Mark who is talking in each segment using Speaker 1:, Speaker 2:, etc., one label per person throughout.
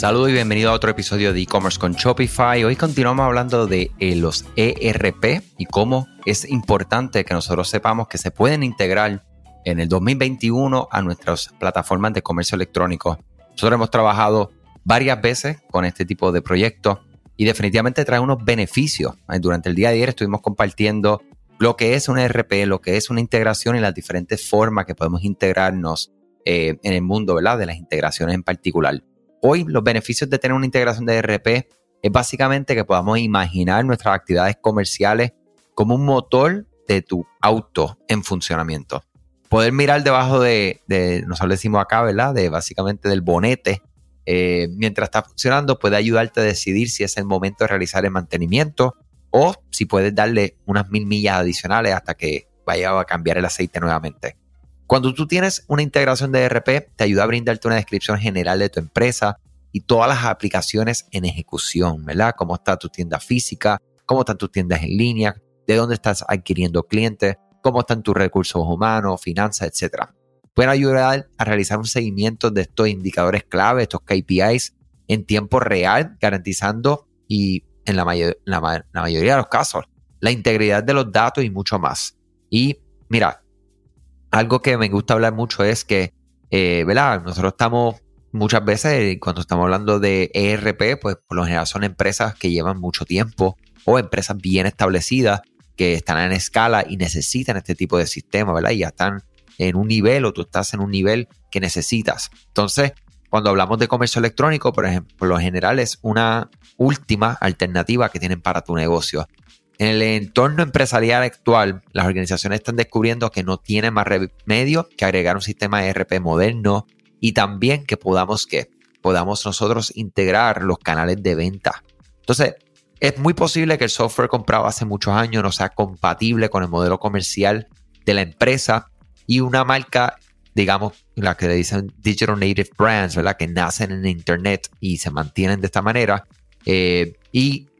Speaker 1: Saludos y bienvenido a otro episodio de e-commerce con Shopify. Hoy continuamos hablando de eh, los ERP y cómo es importante que nosotros sepamos que se pueden integrar en el 2021 a nuestras plataformas de comercio electrónico. Nosotros hemos trabajado varias veces con este tipo de proyectos y definitivamente trae unos beneficios. Durante el día de ayer estuvimos compartiendo lo que es un ERP, lo que es una integración y las diferentes formas que podemos integrarnos eh, en el mundo ¿verdad? de las integraciones en particular. Hoy los beneficios de tener una integración de ERP es básicamente que podamos imaginar nuestras actividades comerciales como un motor de tu auto en funcionamiento. Poder mirar debajo de, nosotros decimos acá, ¿verdad? De básicamente del bonete, eh, mientras está funcionando, puede ayudarte a decidir si es el momento de realizar el mantenimiento o si puedes darle unas mil millas adicionales hasta que vaya a cambiar el aceite nuevamente. Cuando tú tienes una integración de ERP, te ayuda a brindarte una descripción general de tu empresa y todas las aplicaciones en ejecución, ¿verdad? Cómo está tu tienda física, cómo están tus tiendas en línea, de dónde estás adquiriendo clientes, cómo están tus recursos humanos, finanzas, etc. Pueden ayudar a realizar un seguimiento de estos indicadores clave, estos KPIs, en tiempo real, garantizando y en la, la mayoría de los casos la integridad de los datos y mucho más. Y mira, algo que me gusta hablar mucho es que, eh, ¿verdad? Nosotros estamos muchas veces, cuando estamos hablando de ERP, pues por lo general son empresas que llevan mucho tiempo o empresas bien establecidas que están en escala y necesitan este tipo de sistema, ¿verdad? Y ya están en un nivel o tú estás en un nivel que necesitas. Entonces, cuando hablamos de comercio electrónico, por ejemplo, por lo general es una última alternativa que tienen para tu negocio. En el entorno empresarial actual, las organizaciones están descubriendo que no tienen más remedio que agregar un sistema ERP moderno y también que podamos que podamos nosotros integrar los canales de venta. Entonces, es muy posible que el software comprado hace muchos años no sea compatible con el modelo comercial de la empresa y una marca, digamos, la que le dicen Digital Native Brands, ¿verdad? Que nacen en Internet y se mantienen de esta manera. Eh, y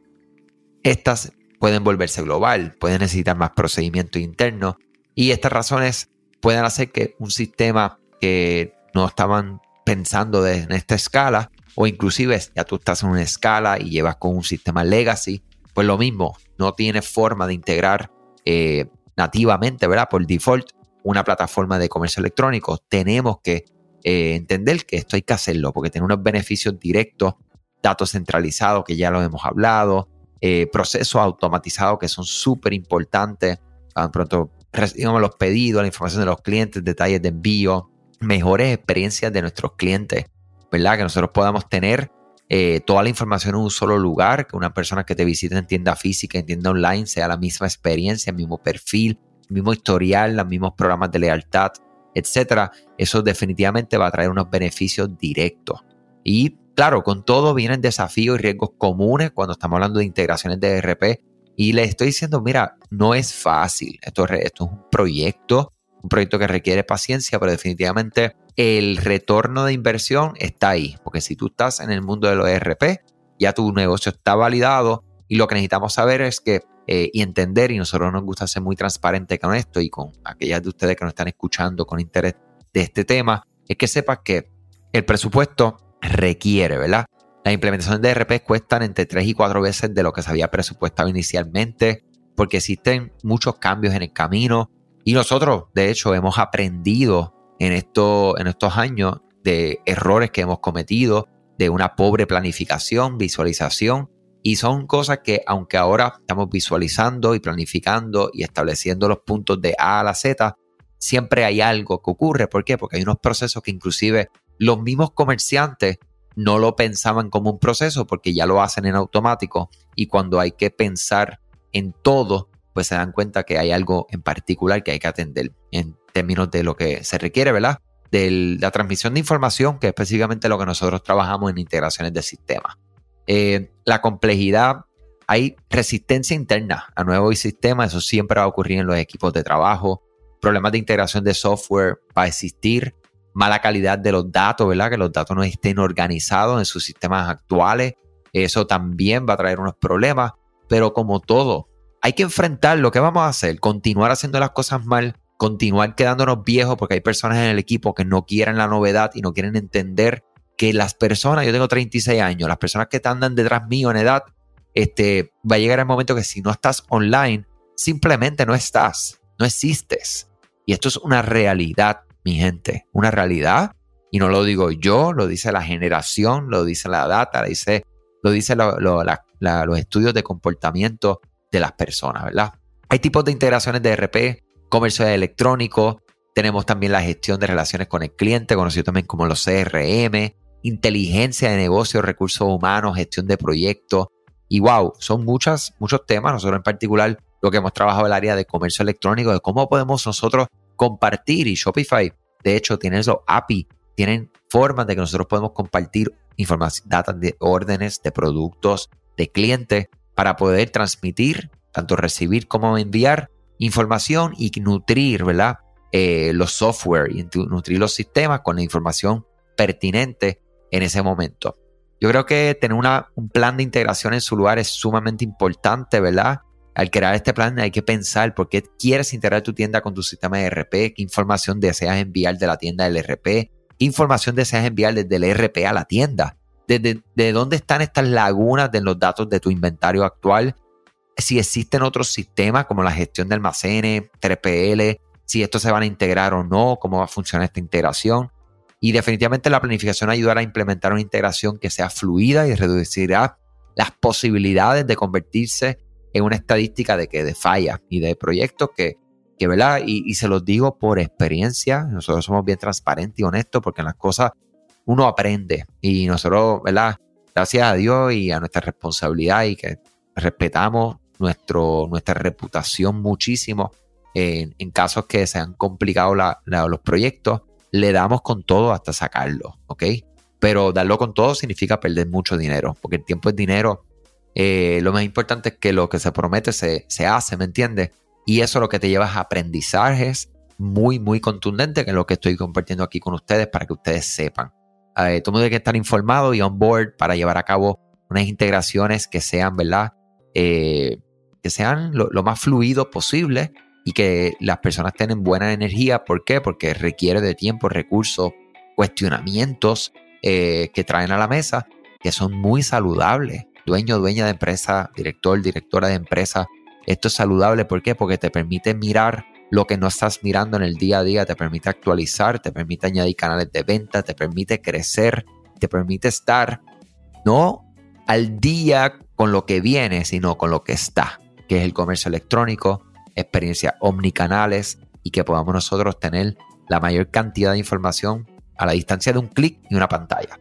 Speaker 1: estas pueden volverse global, pueden necesitar más procedimiento interno y estas razones pueden hacer que un sistema que no estaban pensando en esta escala o inclusive ya tú estás en una escala y llevas con un sistema legacy, pues lo mismo, no tiene forma de integrar eh, nativamente, ¿verdad? Por default, una plataforma de comercio electrónico. Tenemos que eh, entender que esto hay que hacerlo porque tiene unos beneficios directos, datos centralizados que ya lo hemos hablado, eh, procesos automatizados que son súper importantes. Tan pronto recibimos los pedidos, la información de los clientes, detalles de envío, mejores experiencias de nuestros clientes, ¿verdad? Que nosotros podamos tener eh, toda la información en un solo lugar, que una persona que te visite en tienda física, en tienda online, sea la misma experiencia, mismo perfil, mismo historial, los mismos programas de lealtad, etcétera. Eso definitivamente va a traer unos beneficios directos. Y Claro, con todo vienen desafíos y riesgos comunes cuando estamos hablando de integraciones de ERP. Y les estoy diciendo, mira, no es fácil. Esto, esto es un proyecto, un proyecto que requiere paciencia, pero definitivamente el retorno de inversión está ahí. Porque si tú estás en el mundo de los ERP, ya tu negocio está validado y lo que necesitamos saber es que eh, y entender, y nosotros nos gusta ser muy transparente con esto y con aquellas de ustedes que nos están escuchando con interés de este tema, es que sepas que el presupuesto requiere, ¿verdad? Las implementaciones de ERP cuestan entre 3 y 4 veces de lo que se había presupuestado inicialmente, porque existen muchos cambios en el camino. Y nosotros, de hecho, hemos aprendido en, esto, en estos años de errores que hemos cometido, de una pobre planificación, visualización. Y son cosas que, aunque ahora estamos visualizando y planificando y estableciendo los puntos de A a la Z, siempre hay algo que ocurre. ¿Por qué? Porque hay unos procesos que inclusive los mismos comerciantes no lo pensaban como un proceso porque ya lo hacen en automático y cuando hay que pensar en todo, pues se dan cuenta que hay algo en particular que hay que atender en términos de lo que se requiere, ¿verdad? De la transmisión de información, que es específicamente lo que nosotros trabajamos en integraciones de sistemas. Eh, la complejidad, hay resistencia interna a nuevos sistemas, eso siempre va a ocurrir en los equipos de trabajo. Problemas de integración de software va a existir mala calidad de los datos, ¿verdad? Que los datos no estén organizados en sus sistemas actuales. Eso también va a traer unos problemas. Pero como todo, hay que enfrentar lo que vamos a hacer, continuar haciendo las cosas mal, continuar quedándonos viejos porque hay personas en el equipo que no quieren la novedad y no quieren entender que las personas, yo tengo 36 años, las personas que andan detrás mío en edad, este, va a llegar el momento que si no estás online, simplemente no estás, no existes. Y esto es una realidad, mi gente, una realidad. Y no lo digo yo, lo dice la generación, lo dice la data, lo dice, lo dice los estudios de comportamiento de las personas, ¿verdad? Hay tipos de integraciones de RP, comercio electrónico, tenemos también la gestión de relaciones con el cliente, conocido también como los CRM, inteligencia de negocios, recursos humanos, gestión de proyectos. Y wow, son muchas, muchos temas. Nosotros en particular lo que hemos trabajado en el área de comercio electrónico, de cómo podemos nosotros compartir y Shopify, de hecho, tiene los API, tienen formas de que nosotros podemos compartir información, datos de órdenes, de productos, de clientes, para poder transmitir, tanto recibir como enviar información y nutrir, ¿verdad? Eh, los software y nutrir los sistemas con la información pertinente en ese momento. Yo creo que tener un plan de integración en su lugar es sumamente importante, ¿verdad? Al crear este plan hay que pensar por qué quieres integrar tu tienda con tu sistema de RP, qué información deseas enviar de la tienda del RP, qué información deseas enviar desde el RP a la tienda, desde de dónde están estas lagunas de los datos de tu inventario actual, si existen otros sistemas como la gestión de almacenes, 3PL, si estos se van a integrar o no, cómo va a funcionar esta integración. Y definitivamente la planificación ayudará a implementar una integración que sea fluida y reducirá las posibilidades de convertirse en una estadística de que de falla y de proyectos que, que ¿verdad? Y, se los digo por experiencia, nosotros somos bien transparentes y honestos porque en las cosas uno aprende y nosotros, ¿verdad? Gracias a Dios y a nuestra responsabilidad y que respetamos nuestro, nuestra reputación muchísimo en, casos que se han complicado los proyectos, le damos con todo hasta sacarlo, ¿ok? Pero darlo con todo significa perder mucho dinero, porque el tiempo es dinero. Eh, lo más importante es que lo que se promete se, hace, ¿me entiendes? Y eso lo que te lleva a aprendizajes muy, muy contundentes, que es lo que estoy compartiendo aquí con ustedes para que ustedes sepan. Eh, todo mundo tiene que estar informado y on board para llevar a cabo unas integraciones que sean, ¿verdad? Eh, que sean lo, lo, más fluido posible y que las personas tengan buena energía. ¿Por qué? Porque requiere de tiempo, recursos, cuestionamientos eh, que traen a la mesa que son muy saludables. Dueño, dueña de empresa, director, directora de empresa. Esto es saludable. ¿Por qué? Porque te permite mirar lo que no estás mirando en el día a día, te permite actualizar, te permite añadir canales de venta, te permite crecer, te permite estar no al día con lo que viene, sino con lo que está, que es el comercio electrónico, experiencias omnicanales y que podamos nosotros tener la mayor cantidad de información a la distancia de un clic y una pantalla.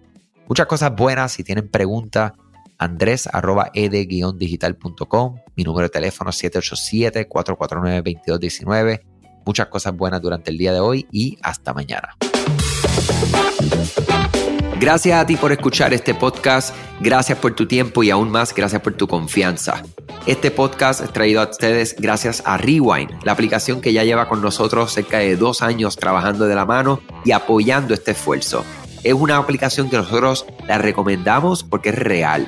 Speaker 1: Muchas cosas buenas. Si tienen preguntas, andres.ed-digital.com. Mi número de teléfono es 787-449-2219. Muchas cosas buenas durante el día de hoy y hasta mañana. Gracias a ti por escuchar este podcast, gracias por tu tiempo y aún más gracias por tu confianza. Este podcast es traído a ustedes gracias a Rewind, la aplicación que ya lleva con nosotros cerca de dos años trabajando de la mano y apoyando este esfuerzo. Es una aplicación que nosotros la recomendamos porque es real